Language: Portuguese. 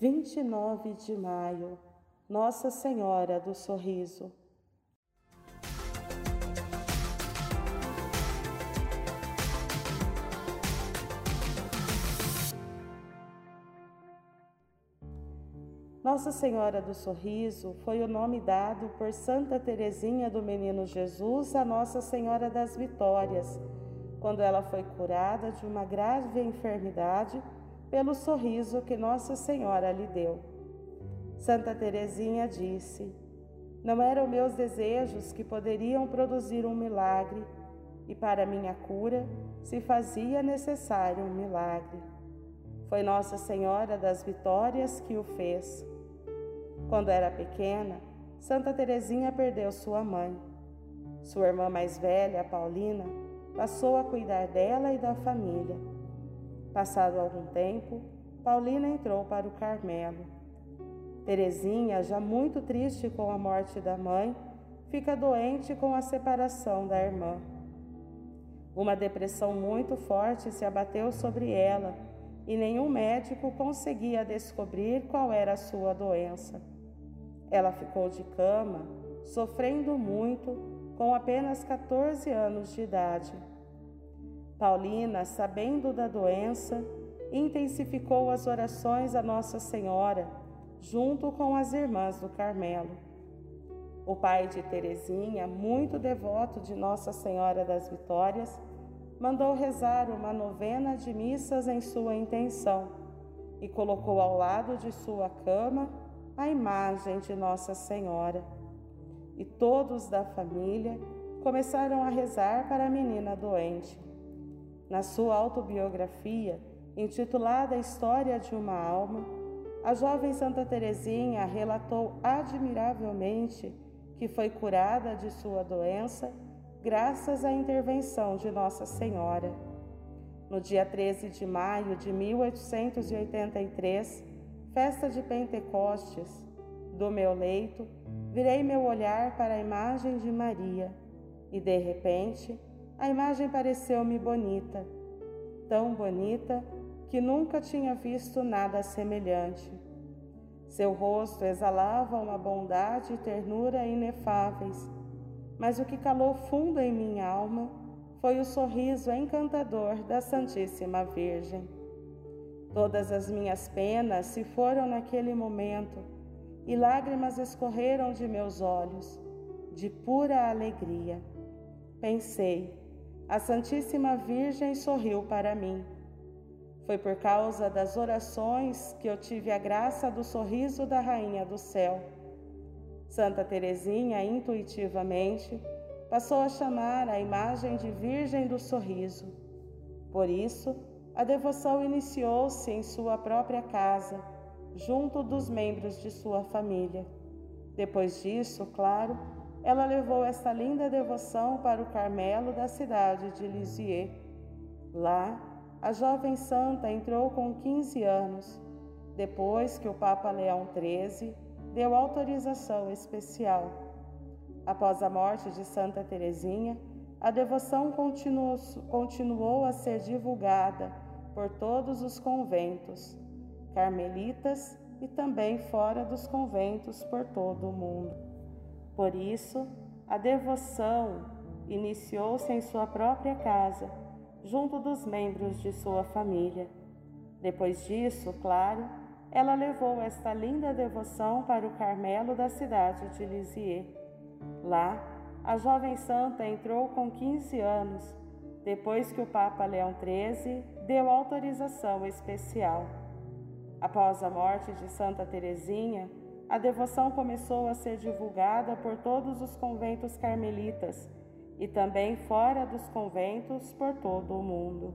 29 de maio, Nossa Senhora do Sorriso. Nossa Senhora do Sorriso foi o nome dado por Santa Teresinha do Menino Jesus a Nossa Senhora das Vitórias, quando ela foi curada de uma grave enfermidade pelo sorriso que Nossa Senhora lhe deu. Santa Teresinha disse: Não eram meus desejos que poderiam produzir um milagre, e para minha cura se fazia necessário um milagre. Foi Nossa Senhora das Vitórias que o fez. Quando era pequena, Santa Teresinha perdeu sua mãe. Sua irmã mais velha, Paulina, passou a cuidar dela e da família. Passado algum tempo, Paulina entrou para o Carmelo. Teresinha, já muito triste com a morte da mãe, fica doente com a separação da irmã. Uma depressão muito forte se abateu sobre ela e nenhum médico conseguia descobrir qual era a sua doença. Ela ficou de cama, sofrendo muito, com apenas 14 anos de idade. Paulina, sabendo da doença, intensificou as orações a Nossa Senhora, junto com as irmãs do Carmelo. O pai de Teresinha, muito devoto de Nossa Senhora das Vitórias, mandou rezar uma novena de missas em sua intenção e colocou ao lado de sua cama a imagem de Nossa Senhora. E todos da família começaram a rezar para a menina doente. Na sua autobiografia, intitulada História de uma Alma, a jovem Santa Teresinha relatou admiravelmente que foi curada de sua doença graças à intervenção de Nossa Senhora. No dia 13 de maio de 1883, festa de Pentecostes, do meu leito, virei meu olhar para a imagem de Maria e, de repente, a imagem pareceu-me bonita, tão bonita que nunca tinha visto nada semelhante. Seu rosto exalava uma bondade e ternura inefáveis, mas o que calou fundo em minha alma foi o sorriso encantador da Santíssima Virgem. Todas as minhas penas se foram naquele momento e lágrimas escorreram de meus olhos, de pura alegria. Pensei, a Santíssima Virgem sorriu para mim. Foi por causa das orações que eu tive a graça do sorriso da Rainha do Céu. Santa Teresinha, intuitivamente, passou a chamar a imagem de Virgem do Sorriso. Por isso, a devoção iniciou-se em sua própria casa, junto dos membros de sua família. Depois disso, claro, ela levou esta linda devoção para o Carmelo da cidade de Lisieux. Lá, a jovem santa entrou com 15 anos, depois que o Papa Leão XIII deu autorização especial. Após a morte de Santa Teresinha, a devoção continuou, continuou a ser divulgada por todos os conventos, carmelitas e também fora dos conventos por todo o mundo. Por isso, a devoção iniciou-se em sua própria casa, junto dos membros de sua família. Depois disso, claro, ela levou esta linda devoção para o Carmelo da cidade de Lisieux. Lá, a jovem santa entrou com 15 anos depois que o Papa Leão XIII deu autorização especial. Após a morte de Santa Teresinha, a devoção começou a ser divulgada por todos os conventos carmelitas e também fora dos conventos por todo o mundo.